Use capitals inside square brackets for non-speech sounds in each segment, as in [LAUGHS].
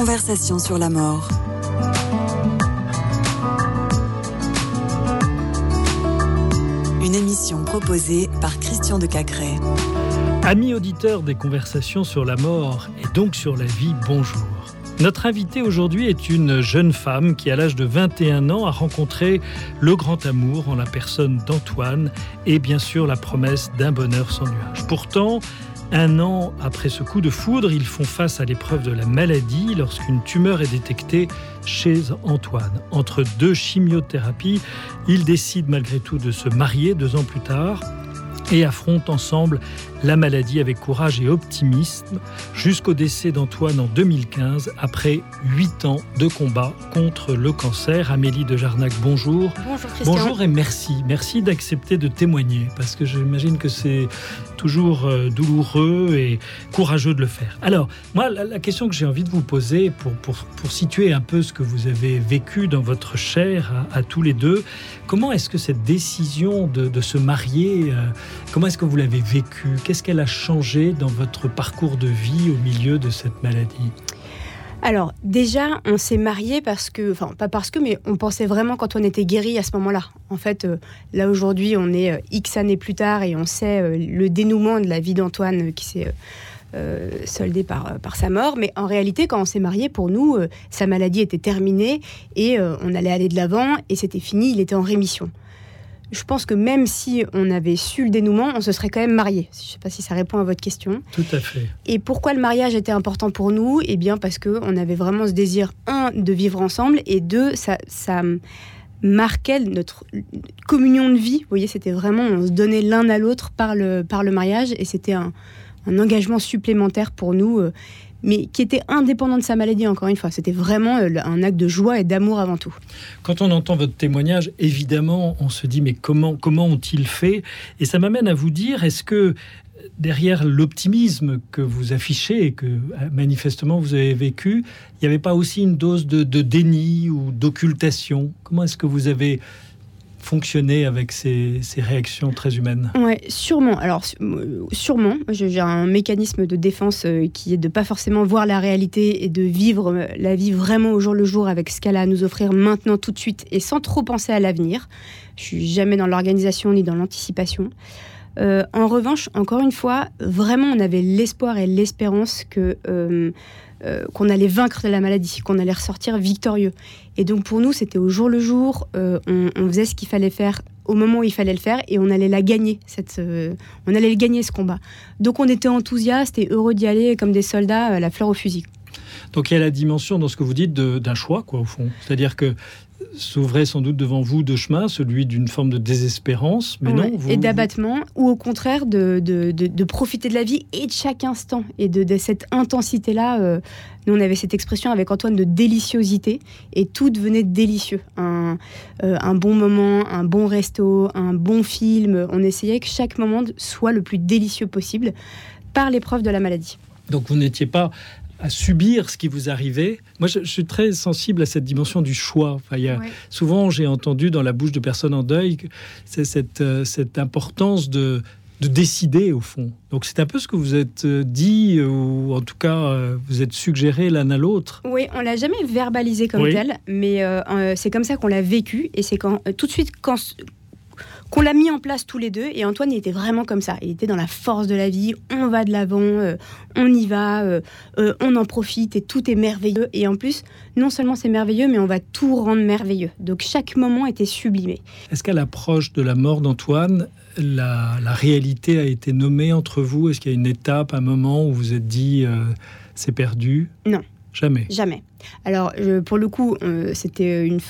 Conversation sur la mort. Une émission proposée par Christian de Cacré. Amis auditeurs des conversations sur la mort et donc sur la vie, bonjour. Notre invitée aujourd'hui est une jeune femme qui, à l'âge de 21 ans, a rencontré le grand amour en la personne d'Antoine et bien sûr la promesse d'un bonheur sans nuage. Pourtant, un an après ce coup de foudre, ils font face à l'épreuve de la maladie lorsqu'une tumeur est détectée chez Antoine. Entre deux chimiothérapies, ils décident malgré tout de se marier deux ans plus tard et affrontent ensemble la maladie avec courage et optimisme jusqu'au décès d'Antoine en 2015 après huit ans de combat contre le cancer. Amélie de Jarnac, bonjour. Bonjour Christian. Bonjour et merci. Merci d'accepter de témoigner parce que j'imagine que c'est toujours euh, douloureux et courageux de le faire. Alors, moi, la, question que j'ai envie de vous poser pour, pour, pour, situer un peu ce que vous avez vécu dans votre chair à, tous les deux, comment est-ce que cette décision de, de se marier, euh, comment est-ce que vous l'avez vécue? Qu'est-ce qu'elle a changé dans votre parcours de vie au milieu de cette maladie? Alors déjà, on s'est mariés parce que, enfin pas parce que, mais on pensait vraiment quand on était guéri à ce moment-là. En fait, euh, là aujourd'hui, on est euh, X années plus tard et on sait euh, le dénouement de la vie d'Antoine qui s'est soldé par, sa mort. Mais en réalité, quand on s'est mariés, pour nous, sa maladie était terminée et on allait aller de l'avant et c'était fini, il était en rémission je pense que même si on avait su le dénouement, on se serait quand même marié. Je ne sais pas si ça répond à votre question. Tout à fait. Et pourquoi le mariage était important pour nous? Eh bien, parce qu'on avait vraiment ce désir, un, de vivre ensemble, et deux, ça, ça marquait notre communion de vie. Vous voyez, c'était vraiment, on se donnait l'un à l'autre par le, par le mariage, et c'était un, un, engagement supplémentaire pour nous. Euh, mais qui était indépendant de sa maladie, encore une fois. C'était vraiment euh, un acte de joie et d'amour avant tout. Quand on entend votre témoignage, évidemment, on se dit, mais comment, comment ont-ils fait? Et ça m'amène à vous dire, est-ce que derrière l'optimisme que vous affichez et que euh, manifestement vous avez vécu, il n'y avait pas aussi une dose de, de déni ou d'occultation? Comment est-ce que vous avez fonctionner avec ces, réactions très humaines Oui, sûrement. Alors, sûrement. J'ai un mécanisme de défense euh, qui est de pas forcément voir la réalité et de vivre euh, la vie vraiment au jour le jour avec ce qu'elle a à nous offrir maintenant, tout de suite, et sans trop penser à l'avenir. Je suis jamais dans l'organisation ni dans l'anticipation. Euh, en revanche, encore une fois, vraiment, on avait l'espoir et l'espérance que euh, qu'on allait vaincre la maladie, qu'on allait ressortir victorieux. Et donc pour nous, c'était au jour le jour, euh, on, faisait ce qu'il fallait faire au moment où il fallait le faire et on allait la gagner, cette, euh, on allait le gagner ce combat. Donc on était enthousiastes et heureux d'y aller comme des soldats à la fleur au fusil. Donc il y a la dimension dans ce que vous dites d'un choix, quoi, au fond. C'est-à-dire que s'ouvrait sans doute devant vous deux chemins, celui d'une forme de désespérance, mais non. et d'abattement, ou au contraire de, de, profiter de la vie et de chaque instant, et de, cette intensité-là. Euh, nous, on avait cette expression avec Antoine de déliciosité, et tout devenait délicieux. Un, euh, un bon moment, un bon resto, un bon film. On essayait que chaque moment soit le plus délicieux possible par l'épreuve de la maladie. Donc vous n'étiez pas à subir ce qui vous arrivait. Moi, je, suis très sensible à cette dimension du choix. Enfin, il y a, Souvent, j'ai entendu dans la bouche de personnes en deuil c'est cette, euh, cette importance de, de décider, au fond. Donc, c'est un peu ce que vous êtes euh, dit, ou en tout cas, euh, vous êtes suggéré l'un à l'autre. Oui, on l'a jamais verbalisé comme tel, mais c'est comme ça qu'on l'a vécu. Et c'est quand, tout de suite, quand, qu'on l'a mis en place tous les deux. Et Antoine, il était vraiment comme ça. Il était dans la force de la vie. On va de l'avant, euh, on y va, euh, euh, on en profite et tout est merveilleux. Et en plus, non seulement c'est merveilleux, mais on va tout rendre merveilleux. Donc chaque moment était sublimé. Est-ce qu'à l'approche de la mort d'Antoine, la, réalité a été nommée entre vous? Est-ce qu'il y a une étape, un moment où vous êtes dit c'est perdu? Non. Jamais. Jamais. Alors, pour le coup, c'était une,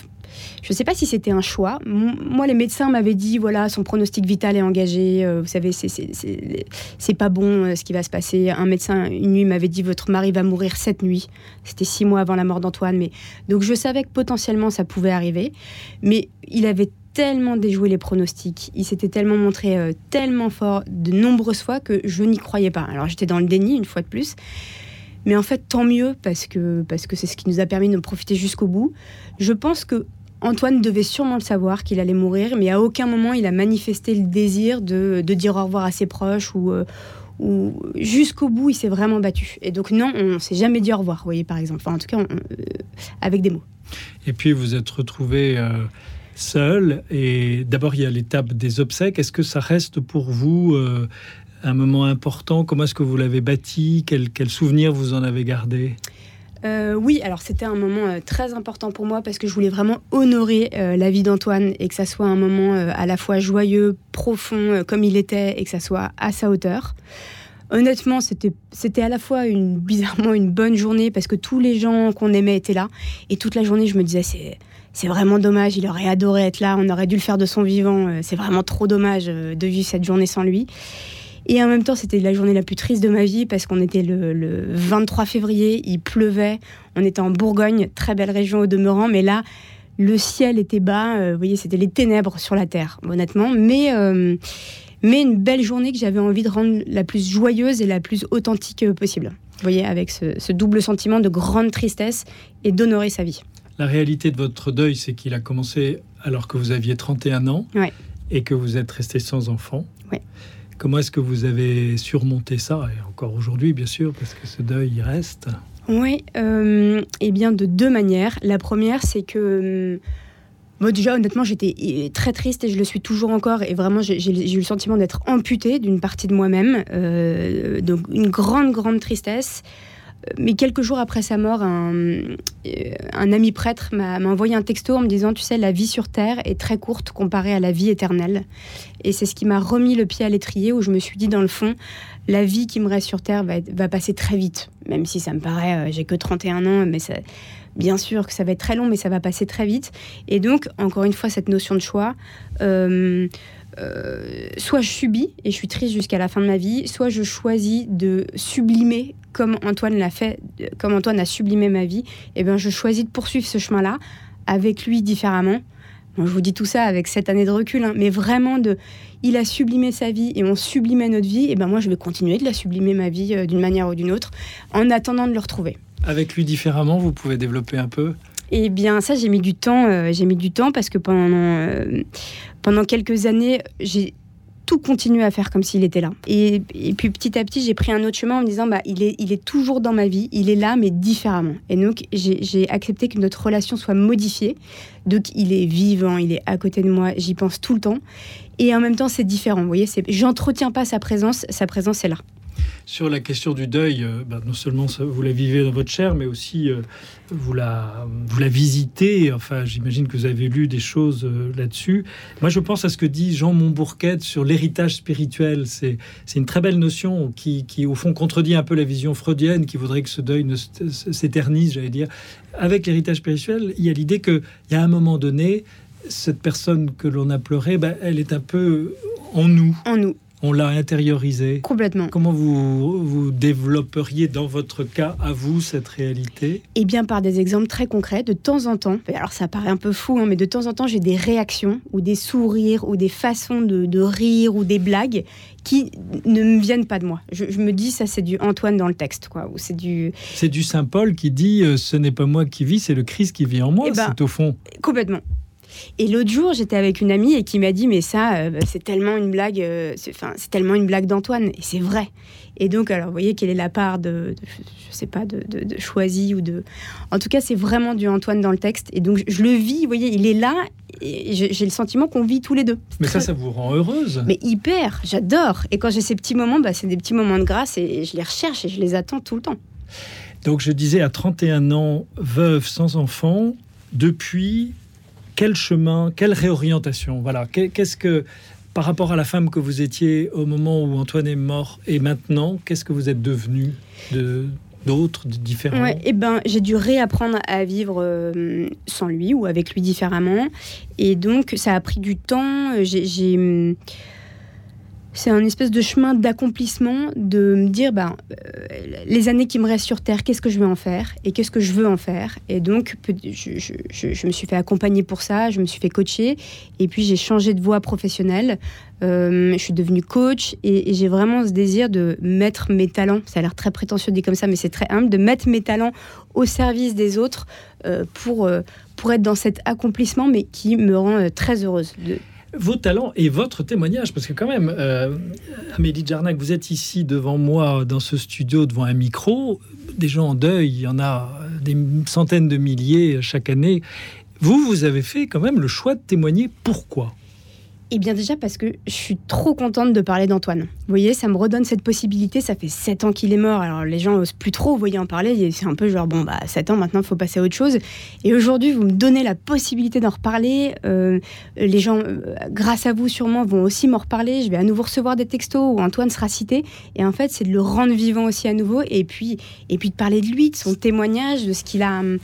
je ne sais pas si c'était un choix. Moi, les médecins m'avaient dit voilà, son pronostic vital est engagé. Euh, vous savez, c'est pas bon euh, ce qui va se passer. Un médecin, une nuit, m'avait dit votre mari va mourir cette nuit. C'était six mois avant la mort d'Antoine. Mais donc, je savais que potentiellement ça pouvait arriver. Mais il avait tellement déjoué les pronostics, il s'était tellement montré euh, tellement fort de nombreuses fois que je n'y croyais pas. Alors j'étais dans le déni une fois de plus. Mais en fait, tant mieux parce que parce que c'est ce qui nous a permis de profiter jusqu'au bout. Je pense que Antoine devait sûrement le savoir qu'il allait mourir, mais à aucun moment il a manifesté le désir de, dire au revoir à ses proches ou, euh, ou jusqu'au bout il s'est vraiment battu. Et donc non, on s'est jamais dit au revoir, vous voyez par exemple. Enfin en tout cas avec des mots. Et puis vous êtes retrouvé seul. Et d'abord, il y a l'étape des obsèques. Est-ce que ça reste pour vous euh, un moment important? Comment est-ce que vous l'avez bâti? Quel, quel souvenir vous en avez gardé? Euh, oui, alors c'était un moment euh, très important pour moi parce que je voulais vraiment honorer la vie d'Antoine et que ça soit un moment à la fois joyeux, profond comme il était et que ça soit à sa hauteur. Honnêtement, c'était à la fois une [LAUGHS] bizarrement une bonne journée parce que tous les gens qu'on aimait étaient là et toute la journée je me disais c'est c'est vraiment dommage, il aurait adoré être là, on aurait dû le faire de son vivant, euh, c'est vraiment trop dommage euh, de vivre cette journée sans lui. Et en même temps, c'était la journée la plus triste de ma vie parce qu'on était le, 23 février, il pleuvait, on était en Bourgogne, très belle région au demeurant, mais là, le ciel était bas, euh, vous voyez, c'était les ténèbres sur la terre, honnêtement, mais, mais une belle journée que j'avais envie de rendre la plus joyeuse et la plus authentique possible. Vous voyez, avec ce double sentiment de grande tristesse et d'honorer sa vie. La réalité de votre deuil, c'est qu'il a commencé alors que vous aviez 31 ans et que vous êtes resté sans enfant. Comment est-ce que vous avez surmonté ça Et encore aujourd'hui, bien sûr, parce que ce deuil, il reste. Oui, euh, eh bien, de deux manières. La première, c'est que. Moi, déjà, honnêtement, j'étais très triste et je le suis toujours encore. Et vraiment, j'ai eu le sentiment d'être amputée d'une partie de moi-même. Euh, donc, une grande, grande tristesse mais quelques jours après sa mort, un, euh, ami prêtre m'a envoyé un texto en me disant, tu sais, la vie sur Terre est très courte comparée à la vie éternelle. Et c'est ce qui m'a remis le pied à l'étrier, où je me suis dit, dans le fond, la vie qui me reste sur Terre va, passer très vite. Même si ça me paraît, euh, j'ai que 31 ans, mais bien sûr que ça va être très long, mais ça va passer très vite. Et donc, encore une fois, cette notion de choix. Euh, soit je subis et je suis triste jusqu'à la fin de ma vie, soit je choisis de sublimer comme Antoine l'a fait, comme Antoine a sublimé ma vie, et eh bien je choisis de poursuivre ce chemin-là avec lui différemment. je vous dis tout ça avec cette année de recul, hein, mais vraiment de, il a sublimé sa vie et on sublimait notre vie. Et ben moi, je vais continuer de la sublimer ma vie euh, d'une manière ou d'une autre, en attendant de le retrouver. Avec lui différemment, vous pouvez développer un peu. Eh bien, ça, j'ai mis du temps. Euh, j'ai mis du temps parce que pendant euh, pendant quelques années, j'ai tout continuer à faire comme s'il était là. Et, puis petit à petit, j'ai pris un autre chemin en me disant, bah, il est, il est toujours dans ma vie, il est là, mais différemment. Et donc, j'ai accepté que notre relation soit modifiée. Donc, il est vivant, il est à côté de moi, j'y pense tout le temps. Et en même temps, c'est différent. Vous voyez, j'entretiens pas sa présence, sa présence est là sur la question du deuil, euh, bah, non seulement vous la vivez dans votre chair, mais aussi euh, vous, la, vous la visitez. Enfin, j'imagine que vous avez lu des choses euh, là-dessus. Moi, je pense à ce que dit Jean Montbourquette sur l'héritage spirituel. C'est une très belle notion qui, qui, au fond, contredit un peu la vision freudienne qui voudrait que ce deuil ne s'éternise, j'allais dire. Avec l'héritage spirituel, il y a l'idée qu'il y a un moment donné, cette personne que l'on a pleuré, bah, elle est un peu en nous. En nous on l'a intériorisé. Complètement. Comment vous, vous développeriez dans votre cas, à vous, cette réalité? Eh bien, par des exemples très concrets. De temps en temps, alors ça paraît un peu fou, hein, mais de temps en temps, j'ai des réactions ou des sourires ou des façons de, rire ou des blagues qui ne me viennent pas de moi. Je, me dis, ça, c'est du Antoine dans le texte, quoi. Ou c'est du. C'est du Saint Paul qui dit, euh, ce n'est pas moi qui vis, c'est le Christ qui vit en moi. Eh ben, c'est au fond. Complètement. Et l'autre jour, j'étais avec une amie et qui m'a dit mais ça, euh, bah, c'est tellement une blague, euh, c'est tellement une blague d'Antoine et c'est vrai. Et donc alors, vous voyez quelle est la part de, je sais pas, de, de, choisi ou de, en tout cas c'est vraiment du Antoine dans le texte et donc je, le vis. Vous voyez, il est là et j'ai le sentiment qu'on vit tous les deux. Mais ça, ça vous rend heureuse Mais hyper, j'adore. Et quand j'ai ces petits moments, bah, c'est des petits moments de grâce et je les recherche et je les attends tout le temps. Donc je disais à 31 ans, veuve sans enfant, depuis quel chemin, quelle réorientation Voilà, qu'est-ce que par rapport à la femme que vous étiez au moment où Antoine est mort et maintenant, qu'est-ce que vous êtes devenu de d'autres, différents ouais, eh ben, j'ai dû réapprendre à vivre euh, sans lui ou avec lui différemment. Et donc, ça a pris du temps. J'ai c'est un espèce de chemin d'accomplissement, de me dire, ben, euh, les années qui me restent sur Terre, qu'est-ce que je vais en faire et qu'est-ce que je veux en faire. Et donc, je, me suis fait accompagner pour ça, je me suis fait coacher, et puis j'ai changé de voie professionnelle. Euh, je suis devenue coach et, j'ai vraiment ce désir de mettre mes talents, ça a l'air très prétentieux dit comme ça, mais c'est très humble, de mettre mes talents au service des autres euh, pour, pour être dans cet accomplissement, mais qui me rend très heureuse. Vos talents et votre témoignage, parce que quand même, euh, Amélie Jarnac, vous êtes ici devant moi dans ce studio, devant un micro, des gens en deuil, il y en a des centaines de milliers chaque année. Vous, vous avez fait quand même le choix de témoigner. Pourquoi? Eh bien déjà parce que je suis trop contente de parler d'Antoine. Vous voyez, ça me redonne cette possibilité. Ça fait sept ans qu'il est mort. Alors les gens n'osent plus trop, vous voyez, en parler. C'est un peu genre, bon, bah 7 ans, maintenant, il faut passer à autre chose. Et aujourd'hui, vous me donnez la possibilité d'en reparler. Euh, les gens, euh, grâce à vous sûrement, vont aussi m'en reparler. Je vais à nouveau recevoir des textos où Antoine sera cité. Et en fait, c'est de le rendre vivant aussi à nouveau. Et puis, et puis de parler de lui, de son témoignage, de ce qu'il a... Hum,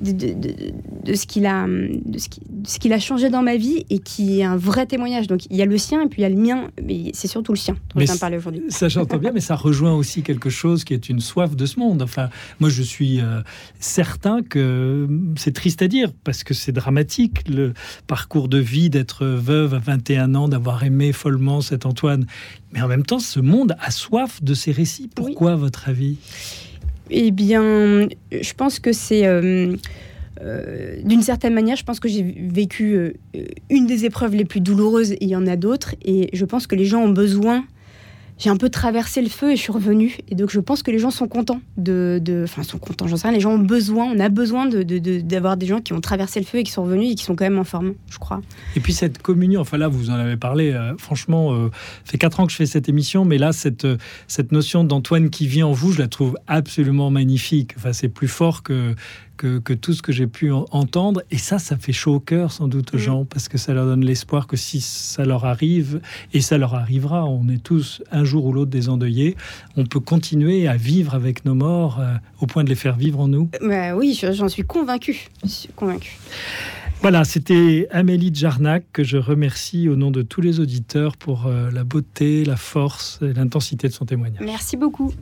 de, ce qu'il a, de ce qu'il a changé dans ma vie et qui est un vrai témoignage. Donc il y a le sien et puis il y a le mien, mais c'est surtout le sien dont je parler aujourd'hui. Ça j'entends bien, mais ça rejoint aussi quelque chose qui est une soif de ce monde. Enfin, moi je suis euh, certain que c'est triste à dire parce que c'est dramatique le parcours de vie d'être veuve à 21 ans, d'avoir aimé follement cet Antoine. Mais en même temps, ce monde a soif de ces récits. Pourquoi, votre avis? Eh bien, je pense que c'est... Euh, euh, d'une certaine manière, je pense que j'ai vécu euh, une des épreuves les plus douloureuses, et il y en a d'autres, et je pense que les gens ont besoin j'ai un peu traversé le feu et je suis revenue. Et donc je pense que les gens sont contents de, enfin sont contents, j'en sais rien. Les gens ont besoin, on a besoin d'avoir des gens qui ont traversé le feu et qui sont revenus et qui sont quand même en forme, je crois. Et puis cette communion, enfin là vous en avez parlé. Euh, franchement, fait quatre ans que je fais cette émission, mais là cette cette notion d'Antoine qui vit en vous, je la trouve absolument magnifique. Enfin c'est plus fort que que, tout ce que j'ai pu entendre. Et ça, ça fait chaud au cœur sans doute aux mm. gens, parce que ça leur donne l'espoir que si ça leur arrive, et ça leur arrivera, on est tous un jour ou l'autre des endeuillés, on peut continuer à vivre avec nos morts euh, au point de les faire vivre en nous. Bah oui, j'en suis convaincu. Convaincu. Voilà, c'était Amélie Jarnac que je remercie au nom de tous les auditeurs pour euh, la beauté, la force et l'intensité de son témoignage. Merci beaucoup.